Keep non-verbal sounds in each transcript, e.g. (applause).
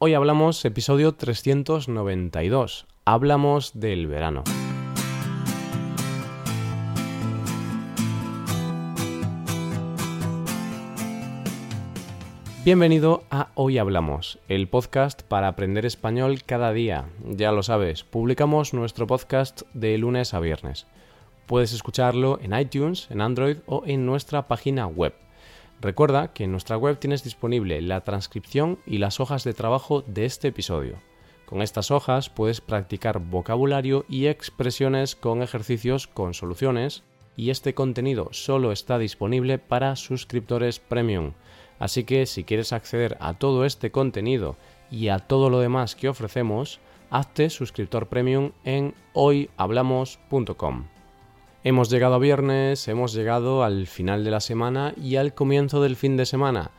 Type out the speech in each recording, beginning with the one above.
Hoy hablamos episodio 392. Hablamos del verano. Bienvenido a Hoy Hablamos, el podcast para aprender español cada día. Ya lo sabes, publicamos nuestro podcast de lunes a viernes. Puedes escucharlo en iTunes, en Android o en nuestra página web. Recuerda que en nuestra web tienes disponible la transcripción y las hojas de trabajo de este episodio. Con estas hojas puedes practicar vocabulario y expresiones con ejercicios con soluciones y este contenido solo está disponible para suscriptores premium. Así que si quieres acceder a todo este contenido y a todo lo demás que ofrecemos, hazte suscriptor premium en hoyhablamos.com. Hemos llegado a viernes, hemos llegado al final de la semana y al comienzo del fin de semana.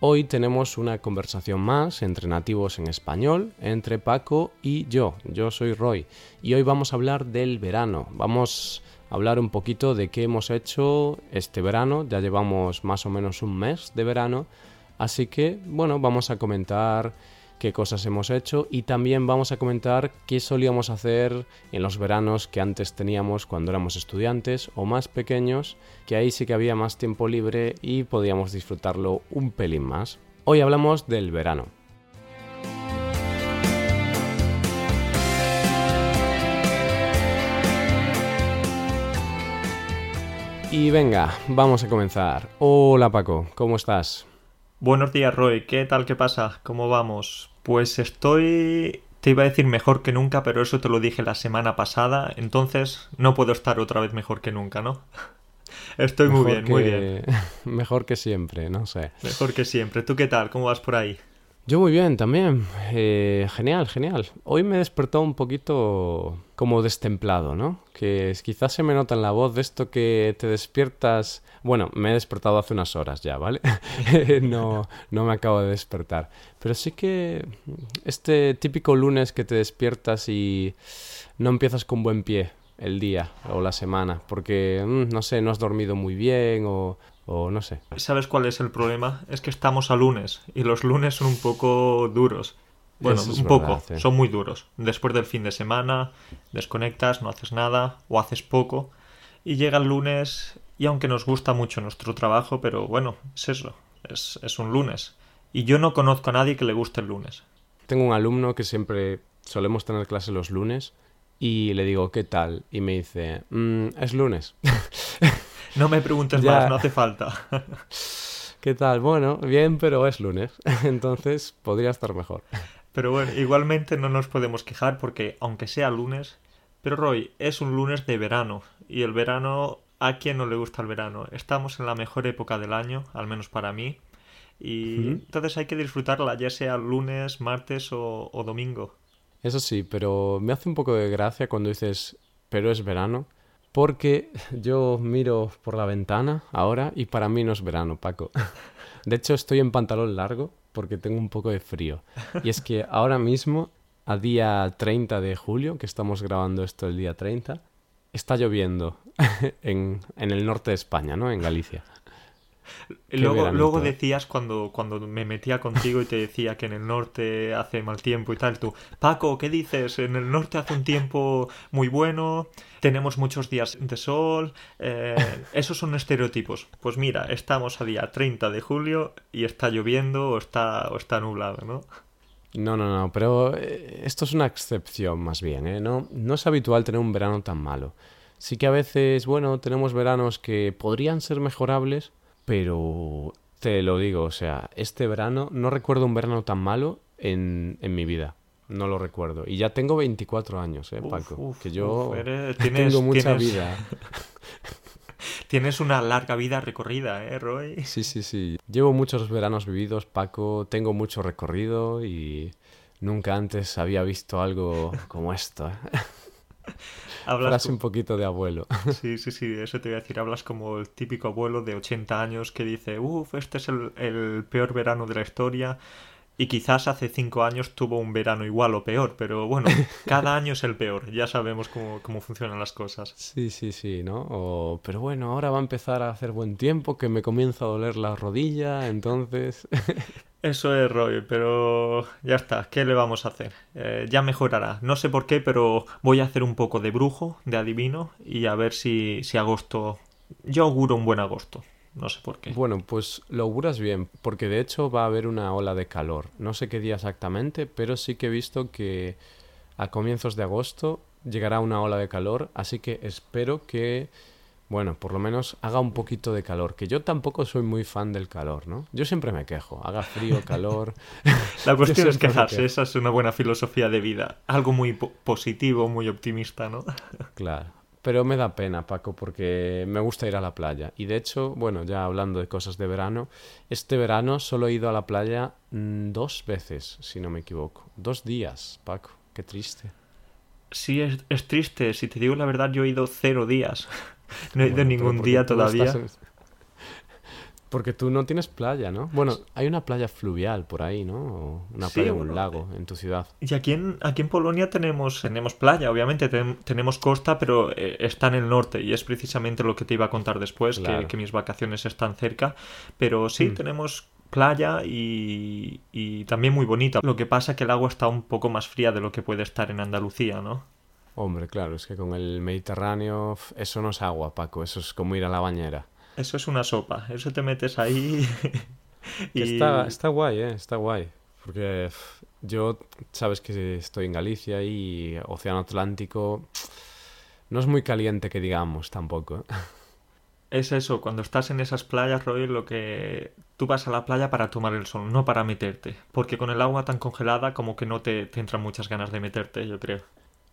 Hoy tenemos una conversación más entre nativos en español, entre Paco y yo. Yo soy Roy y hoy vamos a hablar del verano. Vamos hablar un poquito de qué hemos hecho este verano. Ya llevamos más o menos un mes de verano. Así que, bueno, vamos a comentar qué cosas hemos hecho y también vamos a comentar qué solíamos hacer en los veranos que antes teníamos cuando éramos estudiantes o más pequeños, que ahí sí que había más tiempo libre y podíamos disfrutarlo un pelín más. Hoy hablamos del verano. Y venga, vamos a comenzar. Hola Paco, ¿cómo estás? Buenos días Roy, ¿qué tal? ¿Qué pasa? ¿Cómo vamos? Pues estoy... Te iba a decir mejor que nunca, pero eso te lo dije la semana pasada, entonces no puedo estar otra vez mejor que nunca, ¿no? (laughs) Estoy muy bien, muy bien. (laughs) Mejor que siempre, no sé. Mejor que siempre. ¿Tú qué tal? ¿Cómo vas por ahí? Yo muy bien también. Eh, genial, genial. Hoy me he despertado un poquito como destemplado, ¿no? Que quizás se me nota en la voz de esto que te despiertas. Bueno, me he despertado hace unas horas ya, ¿vale? (laughs) no, no me acabo de despertar. Pero sí que este típico lunes que te despiertas y no empiezas con buen pie el día o la semana, porque, mm, no sé, no has dormido muy bien o, o no sé. ¿Sabes cuál es el problema? Es que estamos a lunes y los lunes son un poco duros. Bueno, un poco, son muy duros. Después del fin de semana, desconectas, no haces nada o haces poco y llega el lunes y aunque nos gusta mucho nuestro trabajo, pero bueno, es eso, es, es un lunes. Y yo no conozco a nadie que le guste el lunes. Tengo un alumno que siempre solemos tener clase los lunes y le digo, ¿qué tal? Y me dice, mm, es lunes. (laughs) No me preguntes más, no hace falta. (laughs) ¿Qué tal? Bueno, bien, pero es lunes, (laughs) entonces podría estar mejor. Pero bueno, igualmente no nos podemos quejar porque, aunque sea lunes, pero Roy, es un lunes de verano y el verano, ¿a quién no le gusta el verano? Estamos en la mejor época del año, al menos para mí, y entonces hay que disfrutarla, ya sea lunes, martes o domingo. Eso sí, pero me hace un poco de gracia cuando dices, pero es verano, porque (laughs) yo miro por la ventana ahora y para mí no es verano, Paco. De hecho, estoy en pantalón largo porque tengo un poco de frío. Y es que ahora mismo, a día 30 de julio, que estamos grabando esto el día 30, está lloviendo (laughs) en, en el norte de España, ¿no? En Galicia. (laughs) Luego, luego decías cuando, cuando me metía contigo y te decía que en el norte hace mal tiempo y tal, tú, Paco, ¿qué dices? En el norte hace un tiempo muy bueno, tenemos muchos días de sol, eh, esos son estereotipos. Pues mira, estamos a día 30 de julio y está lloviendo o está, o está nublado, ¿no? No, no, no, pero eh, esto es una excepción más bien, ¿eh? No, no es habitual tener un verano tan malo. Sí que a veces, bueno, tenemos veranos que podrían ser mejorables, pero te lo digo, o sea, este verano no recuerdo un verano tan malo en, en mi vida. No lo recuerdo. Y ya tengo 24 años, ¿eh, Paco? que yo (laughs) tengo mucha vida. (laughs) tienes una larga vida recorrida, ¿eh, Roy? Sí, sí, sí. Llevo muchos veranos vividos, Paco. Tengo mucho recorrido y nunca antes había visto algo como esto. ¿eh? (laughs) Hablas un poquito de abuelo. (laughs) Sí, sí, sí, eso te voy a decir. Hablas como el típico abuelo de 80 años que dice, uff, este es el, peor verano de la historia. Y quizás hace cinco años tuvo un verano igual o peor, pero bueno, (laughs) cada año es el peor, ya sabemos cómo, cómo funcionan las cosas. Sí, sí, sí, ¿no? Pero bueno, ahora va a empezar a hacer buen tiempo, que me comienza a doler la rodilla, entonces... (laughs) Eso es, Roy, pero ya está, ¿qué le vamos a hacer? Eh, ya mejorará. No sé por qué, pero voy a hacer un poco de brujo, de adivino, y a ver si, si agosto... Yo auguro un buen agosto. No sé por qué. Bueno, pues lo auguras bien, porque de hecho va a haber una ola de calor. No sé qué día exactamente, pero sí que he visto que a comienzos de agosto llegará una ola de calor, así que espero que bueno, por lo menos haga un poquito de calor, que yo tampoco soy muy fan del calor, ¿no? Yo siempre me quejo, haga frío, calor. (laughs) La cuestión es quejarse, esa es una buena filosofía de vida, algo muy positivo, muy optimista, ¿no? claro. Pero me da pena, Paco, porque me gusta ir a la playa. Y de hecho, bueno, ya hablando de cosas de verano, este verano solo he ido a la playa mm, dos veces, si no me equivoco. Dos días, Paco. Qué triste. Sí, es, es triste. Si te digo la verdad, yo he ido cero días. (laughs) No he ido ningún día todavía. Porque tú no tienes playa, ¿no? Bueno, hay una playa fluvial por ahí, ¿no? una playa un lago en tu ciudad. Y aquí en, aquí en Polonia tenemos, tenemos playa, obviamente, tenemos costa, pero eh, está en el norte y es precisamente lo que te iba a contar después, que, mis vacaciones están cerca. Pero sí, mm. tenemos playa y, y también muy bonita. Lo que pasa es que el agua está un poco más fría de lo que puede estar en Andalucía, ¿no? Hombre, claro, es que con el Mediterráneo eso no es agua, Paco, eso es como ir a la bañera. Eso es una sopa, eso te metes ahí (laughs) y... Está, está guay, ¿eh? Está guay. Porque yo, sabes que estoy en Galicia y Océano Atlántico no es muy caliente que digamos tampoco. (laughs) Es eso, cuando estás en esas playas, Roy, lo que tú vas a la playa para tomar el sol, no para meterte. Porque con el agua tan congelada como que no te, te entran muchas ganas de meterte, yo creo.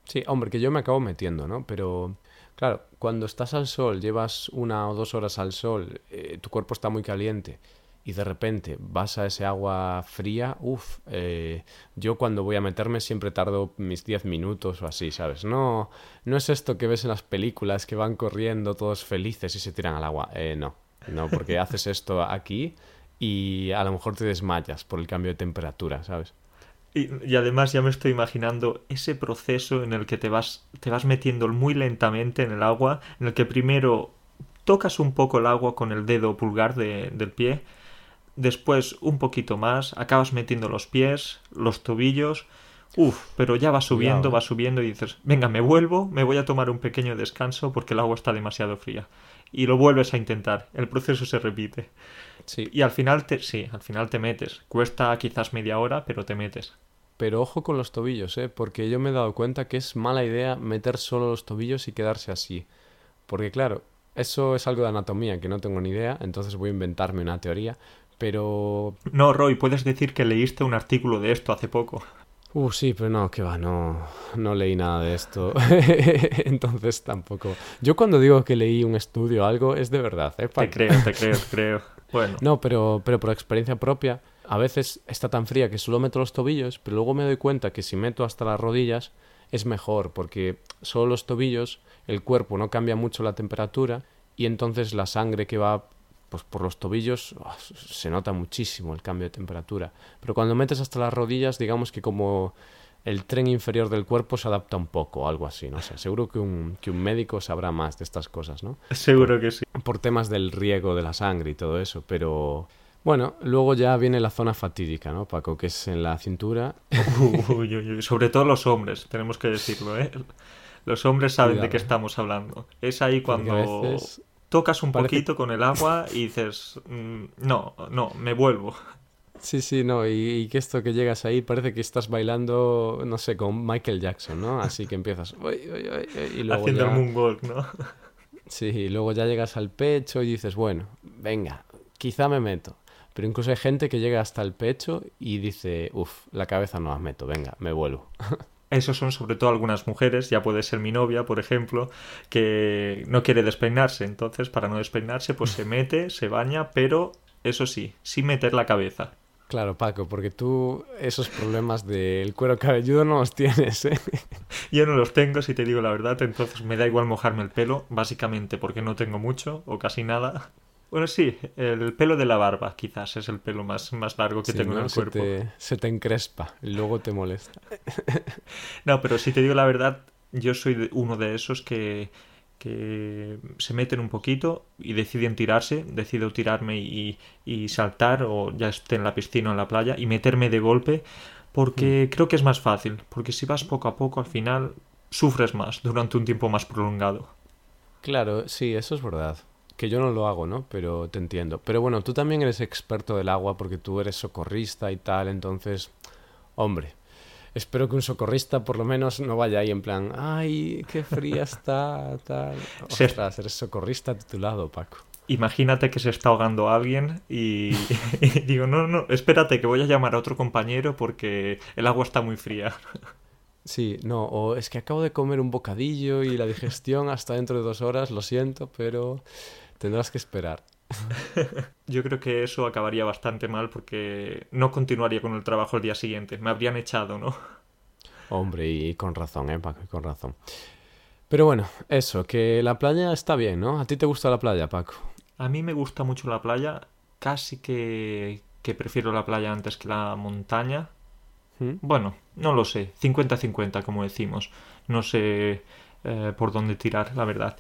Sí, hombre, que yo me acabo metiendo, ¿no? Pero, claro, cuando estás al sol, llevas una o dos horas al sol, eh, tu cuerpo está muy caliente y de repente vas a ese agua fría, uff, eh, yo cuando voy a meterme siempre tardo mis 10 minutos o así, ¿sabes? No, no es esto que ves en las películas que van corriendo todos felices y se tiran al agua. Eh, no, no, porque haces esto aquí y a lo mejor te desmayas por el cambio de temperatura, ¿sabes? Y, además ya me estoy imaginando ese proceso en el que te vas, te vas metiendo muy lentamente en el agua, en el que primero tocas un poco el agua con el dedo pulgar del pie, después un poquito más, acabas metiendo los pies, los tobillos, uff, pero ya va subiendo, va subiendo y dices, venga, me vuelvo, me voy a tomar un pequeño descanso porque el agua está demasiado fría. Y lo vuelves a intentar, el proceso se repite. Sí. Y al final te, sí, al final te metes. Cuesta quizás media hora, pero te metes. Pero ojo con los tobillos, ¿eh? Porque yo me he dado cuenta que es mala idea meter solo los tobillos y quedarse así. Porque claro, eso es algo de anatomía que no tengo ni idea, entonces voy a inventarme una teoría. Pero... No, Roy, puedes decir que leíste un artículo de esto hace poco. Uh, sí, pero no, que va, no, no leí nada de esto. (laughs) Entonces tampoco. Yo cuando digo que leí un estudio o algo, es de verdad, ¿eh? Te creo, te creo, te creo. (laughs) Bueno. No, pero, pero por experiencia propia, a veces está tan fría que solo meto los tobillos, pero luego me doy cuenta que si meto hasta las rodillas es mejor, porque solo los tobillos, el cuerpo no cambia mucho la temperatura y entonces la sangre que va pues por los tobillos oh, se nota muchísimo el cambio de temperatura. Pero cuando metes hasta las rodillas, digamos que como el tren inferior del cuerpo se adapta un poco, algo así, no sé. Seguro que un, que un médico sabrá más de estas cosas, ¿no? Seguro que sí. Por temas del riego de la sangre y todo eso, pero... Bueno, luego ya viene la zona fatídica, ¿no, Paco? Que es en la cintura. (laughs) Sobre todo los hombres, tenemos que decirlo, ¿eh? Los hombres saben de qué estamos hablando. Es ahí cuando tocas un poquito con el agua y dices, mm, no, no, me vuelvo. Sí, sí, no, y, que esto que llegas ahí parece que estás bailando, no sé, con Michael Jackson, ¿no? Así que empiezas, y luego haciendo el moonwalk, ¿no? Sí, y luego ya llegas al pecho y dices, bueno, venga, quizá me meto. Pero incluso hay gente que llega hasta el pecho y dice, uff, la cabeza no la meto, venga, me vuelvo. (laughs) Esos son sobre todo algunas mujeres, ya puede ser mi novia, por ejemplo, que no quiere despeinarse. Entonces, para no despeinarse, pues se (laughs) mete, se baña, pero eso sí, sin meter la cabeza. Claro, Paco, porque tú esos problemas del cuero cabelludo no los tienes, ¿eh? (laughs) Yo no los tengo, si te digo la verdad, entonces me da igual mojarme el pelo, básicamente porque no tengo mucho o casi nada. Bueno, sí, el pelo de la barba quizás es el pelo más, más largo que tengo en el se cuerpo. Te, se te encrespa y luego te molesta. (laughs) no, pero si te digo la verdad, yo soy uno de esos que, que se meten un poquito y deciden tirarse, decido tirarme y, y, saltar o ya esté en la piscina o en la playa y meterme de golpe porque mm. creo que es más fácil, porque si vas poco a poco al final sufres más durante un tiempo más prolongado. Claro, sí, eso es verdad. Que yo no lo hago, ¿no? Pero te entiendo. Pero bueno, tú también eres experto del agua porque tú eres socorrista y tal, entonces, hombre, espero que un socorrista por lo menos no vaya ahí en plan, ay, qué fría está, (laughs) tal. Ostras, eres socorrista titulado, Paco. Imagínate que se está ahogando alguien y, (laughs) y, digo, no, no, espérate que voy a llamar a otro compañero porque el agua está muy fría. (laughs) Sí, no, o es que acabo de comer un bocadillo y la digestión hasta dentro de dos horas, lo siento, pero tendrás que esperar. (laughs) Yo creo que eso acabaría bastante mal porque no continuaría con el trabajo el día siguiente. Me habrían echado, ¿no? Hombre, y con razón, ¿eh, Paco? Con razón. Pero bueno, eso, que la playa está bien, ¿no? ¿A ti te gusta la playa, Paco? A mí me gusta mucho la playa, casi que, que prefiero la playa antes que la montaña. ¿Mm? Bueno, no lo sé, 50-50 como decimos. No sé eh, por dónde tirar, la verdad.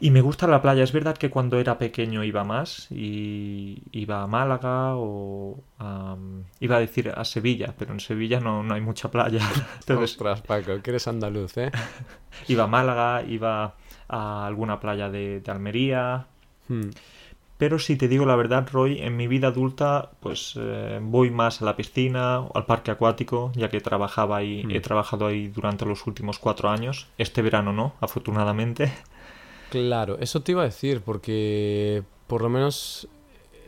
Y me gusta la playa. Es verdad que cuando era pequeño iba más. Y iba a Málaga o iba a decir a Sevilla, pero en Sevilla no, no hay mucha playa. (laughs) Entonces... Ostras, Paco, que eres andaluz, ¿eh? (laughs) iba a Málaga, iba a alguna playa de, Almería. Hmm. Pero si te digo la verdad, Roy, en mi vida adulta, pues eh, voy más a la piscina, o al parque acuático, ya que trabajaba ahí, he hmm. trabajado ahí durante los últimos cuatro años. Este verano no, afortunadamente. (laughs) Claro, eso te iba a decir, porque por lo menos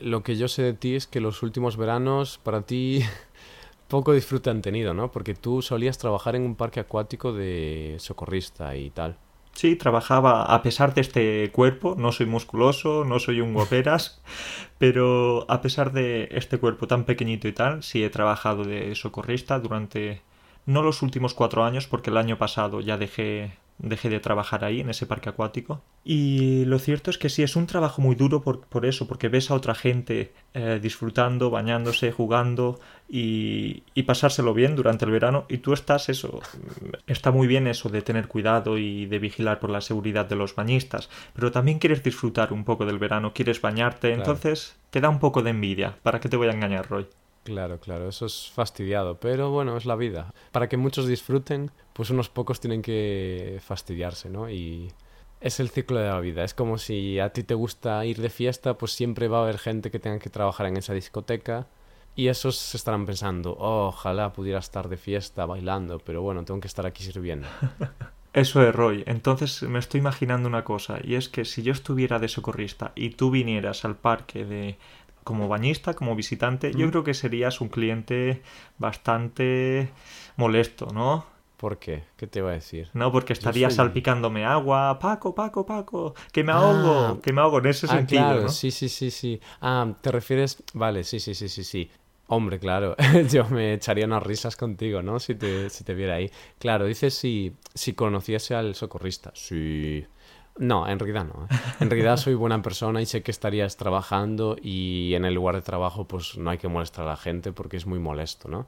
lo que yo sé de ti es que los últimos veranos para ti (laughs) poco disfrute han tenido, ¿no? Porque tú solías trabajar en un parque acuático de socorrista y tal. Sí, trabajaba a pesar de este cuerpo, no soy musculoso, no soy un guaperas, (laughs) pero a pesar de este cuerpo tan pequeñito y tal, sí he trabajado de socorrista durante no los últimos cuatro años, porque el año pasado ya dejé dejé de trabajar ahí, en ese parque acuático. Y lo cierto es que sí, es un trabajo muy duro por, por eso, porque ves a otra gente eh, disfrutando, bañándose, jugando y, y, pasárselo bien durante el verano. Y tú estás eso, está muy bien eso de tener cuidado y de vigilar por la seguridad de los bañistas, pero también quieres disfrutar un poco del verano, quieres bañarte, entonces te da un poco de envidia. ¿Para qué te voy a engañar, Roy? Claro, claro, eso es fastidiado, pero bueno, es la vida. Para que muchos disfruten, pues unos pocos tienen que fastidiarse, ¿no? Y es el ciclo de la vida. Es como si a ti te gusta ir de fiesta, pues siempre va a haber gente que tenga que trabajar en esa discoteca y esos se estarán pensando, oh, ojalá pudiera estar de fiesta bailando, pero bueno, tengo que estar aquí sirviendo. (laughs) Eso es, Roy. Entonces me estoy imaginando una cosa, y es que si yo estuviera de socorrista y tú vinieras al parque de, como bañista, como visitante, yo creo que serías un cliente bastante molesto, ¿no? ¿Por qué? ¿Qué te va a decir? No, porque estarías salpicándome agua. Paco, Paco, Paco, que me ahogo, ah. que me ahogo en ese ah, sentido. Claro, sí, sí, sí, sí. Ah, ¿te refieres? Vale, sí, sí, sí, sí, sí. Hombre, claro, (laughs) yo me echaría unas risas contigo, ¿no? Si te, si te viera ahí. Claro, dices si, si conociese al socorrista. Sí. No, en realidad no. ¿eh? En realidad soy buena persona y sé que estarías trabajando y en el lugar de trabajo pues no hay que molestar a la gente porque es muy molesto, ¿no?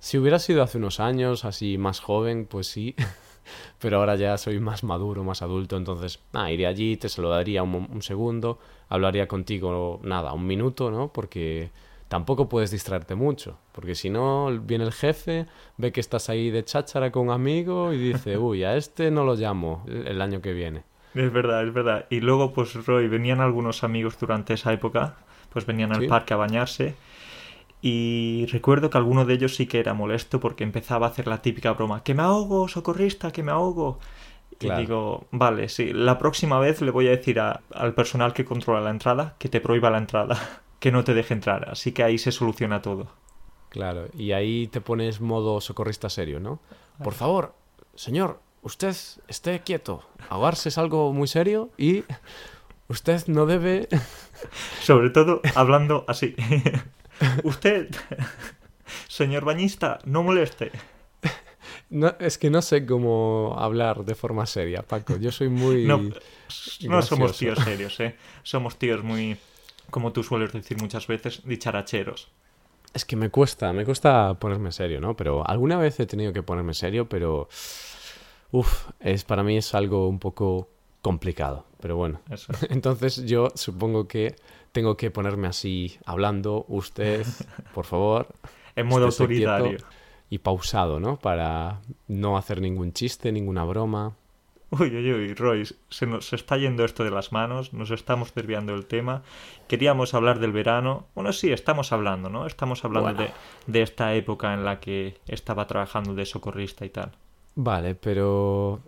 Si hubiera sido hace unos años, así más joven, pues sí. (laughs) Pero ahora ya soy más maduro, más adulto, entonces, ah, iría allí, te saludaría un, un segundo, hablaría contigo, nada, un minuto, ¿no? Porque tampoco puedes distraerte mucho, porque si no, viene el jefe, ve que estás ahí de cháchara con un amigo y dice, (laughs) uy, a este no lo llamo el año que viene. Es verdad, es verdad. Y luego, pues, Roy, venían algunos amigos durante esa época, pues venían al parque a bañarse. Y recuerdo que alguno de ellos sí que era molesto porque empezaba a hacer la típica broma, que me ahogo, socorrista, que me ahogo. Y digo, vale, sí, la próxima vez le voy a decir al personal que controla la entrada que te prohíba la entrada, (laughs) que no te deje entrar. Así que ahí se soluciona todo. Claro, y ahí te pones modo socorrista serio, ¿no? Por favor, señor, usted esté quieto. Ahogarse es algo muy serio y (laughs) usted no debe... (laughs) Sobre todo hablando así. Usted, (laughs) señor bañista, no moleste. No, es que no sé cómo hablar de forma seria, Paco. Yo soy muy. No, no somos tíos serios, ¿eh? Somos tíos muy, como tú sueles decir muchas veces, dicharacheros. Es que me cuesta, me cuesta ponerme serio, ¿no? Pero alguna vez he tenido que ponerme serio, pero. Uf, es, para mí es algo un poco complicado. Pero bueno. (laughs) Entonces yo supongo que tengo que ponerme así hablando. Usted, (laughs) por favor. en modo autoritario y pausado, ¿no? Para no hacer ningún chiste, ninguna broma. Uy, uy, uy, Roy, se nos está yendo esto de las manos, nos estamos desviando del tema. Queríamos hablar del verano. Bueno, sí, estamos hablando, ¿no? Estamos hablando de, de esta época en la que estaba trabajando de socorrista y tal. Vale, pero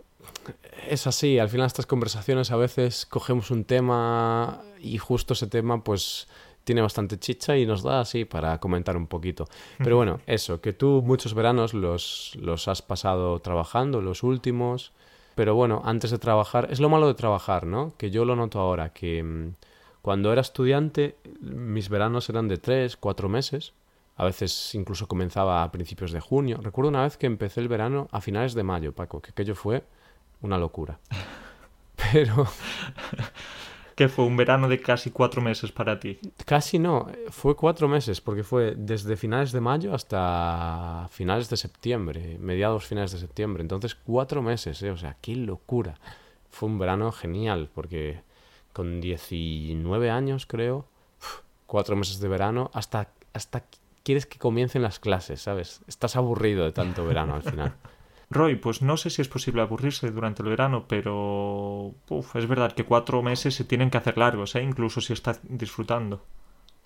es así, al final estas conversaciones a veces cogemos un tema y justo ese tema pues tiene bastante chicha y nos da así para comentar un poquito. Pero bueno, eso, que tú muchos veranos los, los has pasado trabajando, los últimos. Pero bueno, antes de trabajar, es lo malo de trabajar, ¿no? Que yo lo noto ahora, que mm, cuando era estudiante mis veranos eran de tres, cuatro meses. A veces incluso comenzaba a principios de junio. Recuerdo una vez que empecé el verano a finales de mayo, Paco, que aquello fue una locura. (laughs) Pero que fue un verano de casi cuatro meses para ti. Casi no, fue cuatro meses, porque fue desde finales de mayo hasta finales de septiembre, mediados finales de septiembre. Entonces, cuatro meses, ¿eh? o sea, qué locura. Fue un verano genial, porque con 19 años, creo, cuatro meses de verano, hasta, hasta quieres que comiencen las clases, ¿sabes? Estás aburrido de tanto verano al final. (laughs) Roy, pues no sé si es posible aburrirse durante el verano, pero es verdad que cuatro meses se tienen que hacer largos, ¿eh? incluso si estás disfrutando.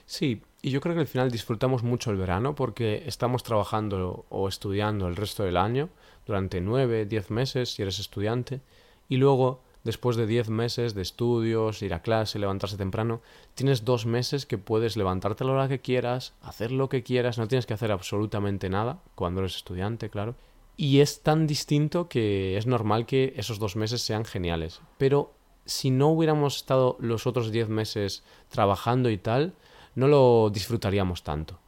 Sí, y yo creo que al final disfrutamos mucho el verano porque estamos trabajando o estudiando el resto del año, durante nueve, diez meses si eres estudiante, y luego, después de diez meses de estudios, ir a clase, levantarse temprano, tienes dos meses que puedes levantarte a la hora que quieras, hacer lo que quieras, no tienes que hacer absolutamente nada cuando eres estudiante, claro, y es tan distinto que es normal que esos dos meses sean geniales. Pero si no hubiéramos estado los otros diez meses trabajando y tal, no lo disfrutaríamos tanto.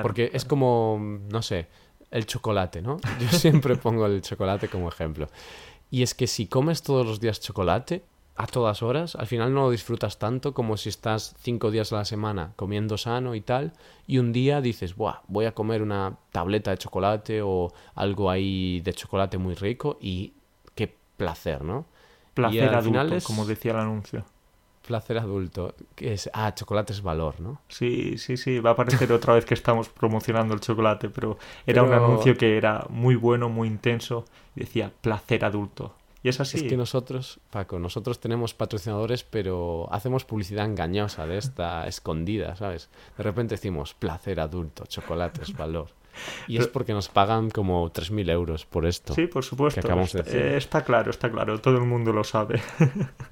Porque es como, no sé, el chocolate, ¿no? (laughs) Yo siempre pongo el chocolate como ejemplo. Y es que si comes todos los días chocolate, a todas horas, al final no lo disfrutas tanto como si estás cinco días a la semana comiendo sano y tal, y un día dices, Buah, voy a comer una tableta de chocolate o algo ahí de chocolate muy rico y qué placer, ¿no? Placer adulto, como decía el anuncio. Placer adulto, que es, ah, chocolate es valor, ¿no? Sí, sí, sí, va a parecer (laughs) otra vez que estamos promocionando el chocolate, pero era un anuncio que era muy bueno, muy intenso, y decía placer adulto. Y es así. Es que nosotros, Paco, nosotros tenemos patrocinadores, pero hacemos publicidad engañosa de esta, (laughs) escondida, ¿sabes? De repente decimos placer adulto, chocolates, (laughs) valor. Y es porque nos pagan como 3.000 euros por esto. Sí, por supuesto. Eh, está, claro, está claro. Todo el mundo lo sabe. (laughs)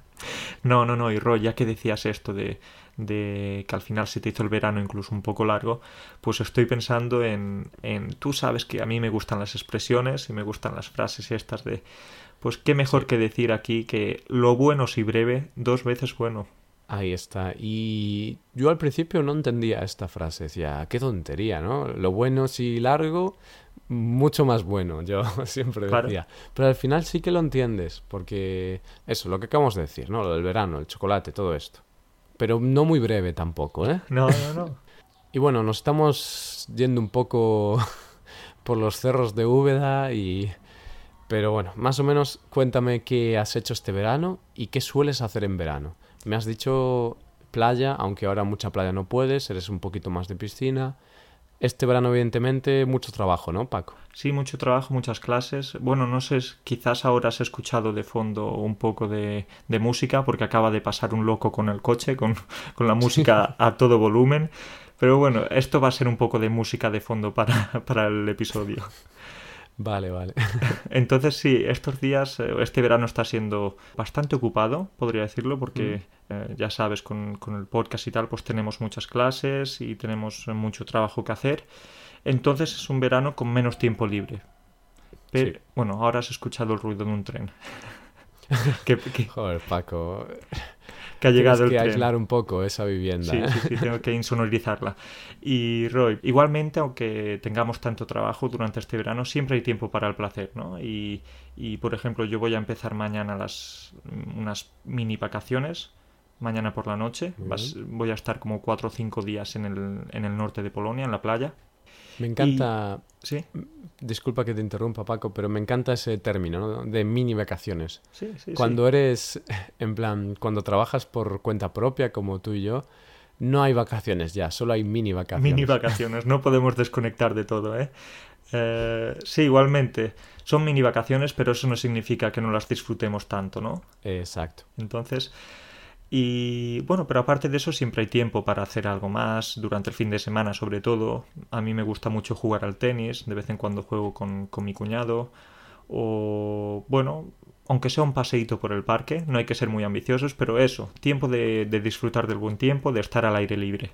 no, no, no. Y Roy, ya que decías esto de, de que al final se te hizo el verano incluso un poco largo, pues estoy pensando en, en... Tú sabes que a mí me gustan las expresiones y me gustan las frases estas de pues qué mejor que decir aquí que lo bueno si breve, dos veces bueno. Ahí está. Y yo al principio no entendía esta frase. Decía, qué tontería, ¿no? Lo bueno si largo, mucho más bueno, yo (laughs) siempre decía. Pero al final sí que lo entiendes, porque eso, lo que acabamos de decir, ¿no? Lo del verano, el chocolate, todo esto. Pero no muy breve tampoco, ¿eh? (laughs) No, no, no. (laughs) y bueno, nos estamos yendo un poco por los cerros de Úbeda y pero bueno, más o menos cuéntame qué has hecho este verano y qué sueles hacer en verano. Me has dicho playa, aunque ahora mucha playa no puedes, eres un poquito más de piscina. Este verano, evidentemente, mucho trabajo, ¿no, Paco? Sí, mucho trabajo, muchas clases. Bueno, no sé, quizás ahora has escuchado de fondo un poco de, música, porque acaba de pasar un loco con el coche, con, (laughs) con la música a todo volumen. Pero bueno, esto va a ser un poco de música de fondo para, (laughs) para el episodio. Vale, vale. (laughs) Entonces sí, estos días, eh, este verano está siendo bastante ocupado, podría decirlo, porque mm. eh, ya sabes, con, el podcast y tal, pues tenemos muchas clases y tenemos mucho trabajo que hacer. Entonces es un verano con menos tiempo libre. Pero, Bueno, ahora has escuchado el ruido de un tren. (laughs) (laughs) Joder, Paco. Que ha llegado Tienes el que tren. aislar un poco esa vivienda. Sí, ¿eh? sí, sí, tengo que insonorizarla. Y Roy, igualmente, aunque tengamos tanto trabajo durante este verano, siempre hay tiempo para el placer, ¿no? Y, y, por ejemplo, yo voy a empezar mañana las unas mini vacaciones, mañana por la noche. Vas- voy a estar como cuatro o cinco días en el, en el norte de Polonia, en la playa. Me encanta, Sí, disculpa que te interrumpa Paco, pero me encanta ese término ¿no? de mini vacaciones. sí, sí. Cuando eres, (laughs) en plan, cuando trabajas por cuenta propia como tú y yo, no hay vacaciones ya, solo hay mini vacaciones. Mini vacaciones, no podemos desconectar de todo, ¿eh? Eh, sí, igualmente. Son mini vacaciones, pero eso no significa que no las disfrutemos tanto, ¿no? Exacto. Entonces, y bueno, pero aparte de eso siempre hay tiempo para hacer algo más, durante el fin de semana sobre todo. A mí me gusta mucho jugar al tenis, de vez en cuando juego con, con mi cuñado. O bueno, aunque sea un paseíto por el parque, no hay que ser muy ambiciosos, pero eso, tiempo de, de disfrutar del buen tiempo, de estar al aire libre.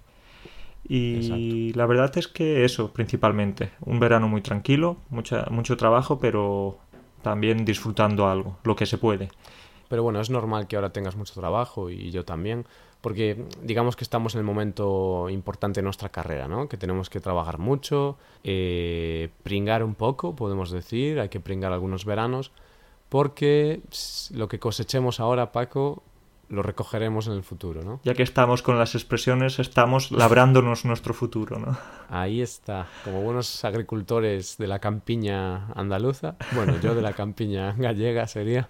Y la verdad es que eso, principalmente, un verano muy tranquilo, mucha, mucho trabajo, pero también disfrutando algo, lo que se puede. Pero bueno, es normal que ahora tengas mucho trabajo y yo también, porque digamos que estamos en el momento importante de nuestra carrera, ¿no? Que tenemos que trabajar mucho, eh, pringar un poco, podemos decir, hay que pringar algunos veranos, porque lo que cosechemos ahora, Paco, lo recogeremos en el futuro, ¿no? Ya que estamos con las expresiones, estamos (laughs) labrándonos nuestro futuro, ¿no? Ahí está, como buenos agricultores de la campiña andaluza, bueno, yo de la campiña (laughs) gallega sería.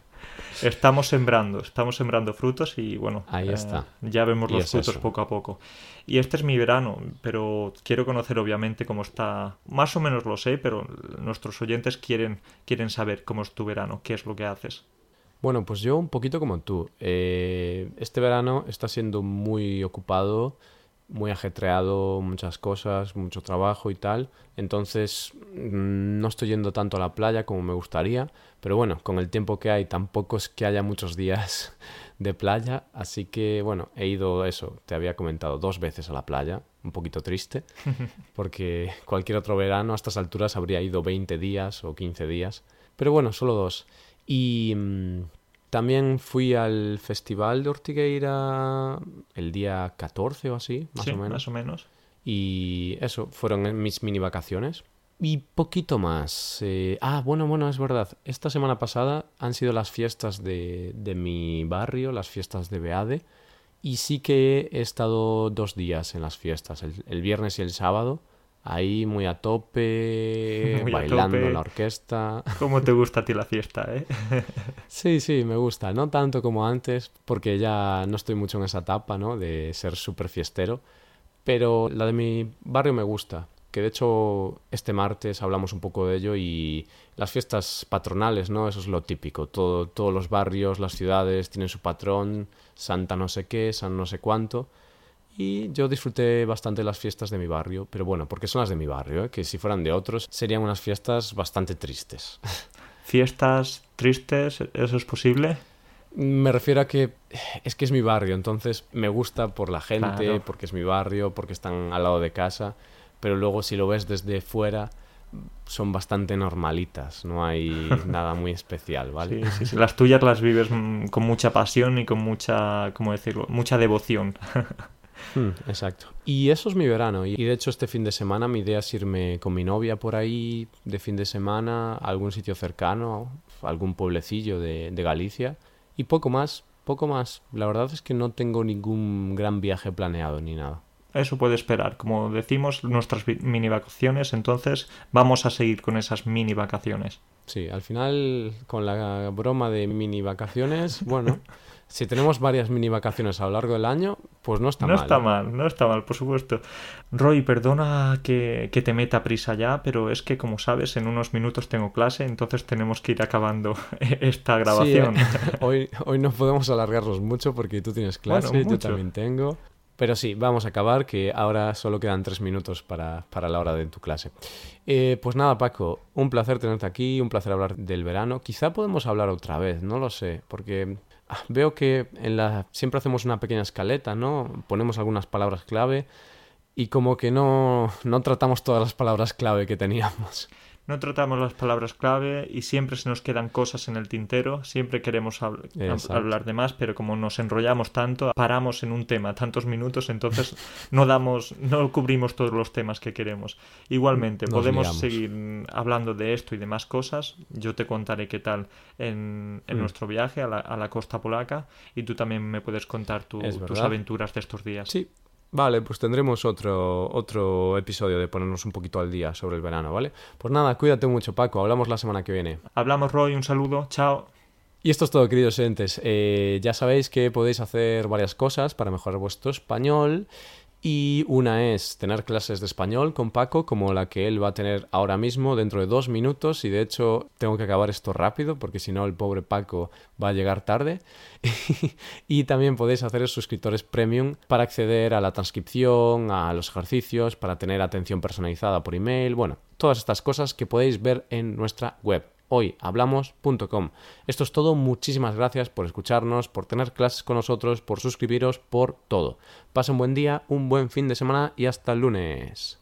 Estamos sembrando, estamos sembrando frutos y bueno, Ahí está. ya vemos los es frutos eso. poco a poco. Y este es mi verano, pero quiero conocer obviamente cómo está, más o menos lo sé, pero nuestros oyentes quieren, quieren saber cómo es tu verano, qué es lo que haces. Bueno, pues yo un poquito como tú. Eh, este verano está siendo muy ocupado, muy ajetreado, muchas cosas, mucho trabajo y tal. Entonces mm, no estoy yendo tanto a la playa como me gustaría. Pero bueno, con el tiempo que hay tampoco es que haya muchos días (laughs) de playa. Así que bueno, he ido eso, te había comentado, dos veces a la playa. Un poquito triste, (laughs) porque cualquier otro verano a estas alturas habría ido 20 días o 15 días. Pero bueno, solo dos. Y mm, también fui al Festival de Ortigueira el día 14 o así, más Sí, o menos. Más o menos. Y eso, fueron mis mini vacaciones. Y poquito más. eh, Ah, bueno, bueno, es verdad. Esta semana pasada han sido las fiestas de, de mi barrio, las fiestas de Beade. Y sí que he estado dos días en las fiestas, el, el viernes y el sábado. Ahí muy a tope, (laughs) Muy a bailando tope. en la orquesta. (laughs) ¿Cómo te gusta a ti la fiesta, eh? (laughs) Sí, sí, me gusta. No tanto como antes, porque ya no estoy mucho en esa etapa, ¿no? De ser súper fiestero. Pero la de mi barrio me gusta. Que de hecho este martes hablamos un poco de ello y las fiestas patronales, ¿no? Eso es lo típico. Todo, todos los barrios, las ciudades tienen su patrón, Santa no sé qué, San no sé cuánto. Y yo disfruté bastante las fiestas de mi barrio, pero bueno, porque son las de mi barrio, ¿eh? que si fueran de otros serían unas fiestas bastante tristes. Fiestas tristes, ¿eso es posible? Me refiero a que es que es mi barrio, entonces me gusta por la gente, Claro. porque es mi barrio, porque están al lado de casa, pero luego si lo ves desde fuera son bastante normalitas, no hay (laughs) nada muy especial, ¿vale? Sí, sí, sí. Las tuyas las vives mm, con mucha pasión y con mucha, ¿cómo decirlo? Mucha devoción. (laughs) Hmm, exacto. Y eso es mi verano. Y de hecho este fin de semana mi idea es irme con mi novia por ahí de fin de semana a algún sitio cercano, a algún pueblecillo de, de Galicia. Y poco más, poco más. La verdad es que no tengo ningún gran viaje planeado ni nada. Eso puede esperar. Como decimos, nuestras mini vacaciones, entonces vamos a seguir con esas mini vacaciones. Sí, al final con la broma de mini vacaciones, bueno, (laughs) si tenemos varias mini vacaciones a lo largo del año, pues no está no mal. está ¿eh? mal, no está mal, por supuesto. Roy, perdona que, que te meta prisa ya, pero es que, como sabes, en unos minutos tengo clase, entonces tenemos que ir acabando (laughs) esta grabación. Sí, eh, (laughs) hoy, hoy no podemos alargarnos mucho porque tú tienes clase, Bueno, yo también tengo. Pero sí, vamos a acabar, que ahora solo quedan tres minutos para, para la hora de tu clase. Eh, pues nada, Paco, un placer tenerte aquí, un placer hablar del verano. Quizá podemos hablar otra vez, no lo sé, porque veo que en la... siempre hacemos una pequeña escaleta, ¿no? Ponemos algunas palabras clave y como que no, no tratamos todas las palabras clave que teníamos. No tratamos las palabras clave y siempre se nos quedan cosas en el tintero, siempre queremos hablar de más, pero como nos enrollamos tanto, paramos en un tema tantos minutos, entonces (laughs) no damos, no cubrimos todos los temas que queremos. Igualmente, podemos seguir hablando de esto y de más cosas. Yo te contaré qué tal en, mm. nuestro viaje a la, costa polaca y tú también me puedes contar tus aventuras de estos días. Sí, Vale, pues tendremos otro, otro episodio de ponernos un poquito al día sobre el verano, ¿vale? Pues nada, cuídate mucho, Paco. Hablamos la semana que viene. Hablamos, Roy. Un saludo. Chao. Y esto es todo, queridos oyentes. Eh, ya sabéis que podéis hacer varias cosas para mejorar vuestro español. Y una es tener clases de español con Paco, como la que él va a tener ahora mismo dentro de dos minutos. Y de hecho tengo que acabar esto rápido, porque si no el pobre Paco va a llegar tarde. (laughs) y también podéis hacer suscriptores premium para acceder a la transcripción, a los ejercicios, para tener atención personalizada por email. Bueno, todas estas cosas que podéis ver en nuestra web hoyhablamos.com. Esto es todo, muchísimas gracias por escucharnos, por tener clases con nosotros, por suscribiros, por todo. Pasa un buen día, un buen fin de semana y hasta el lunes.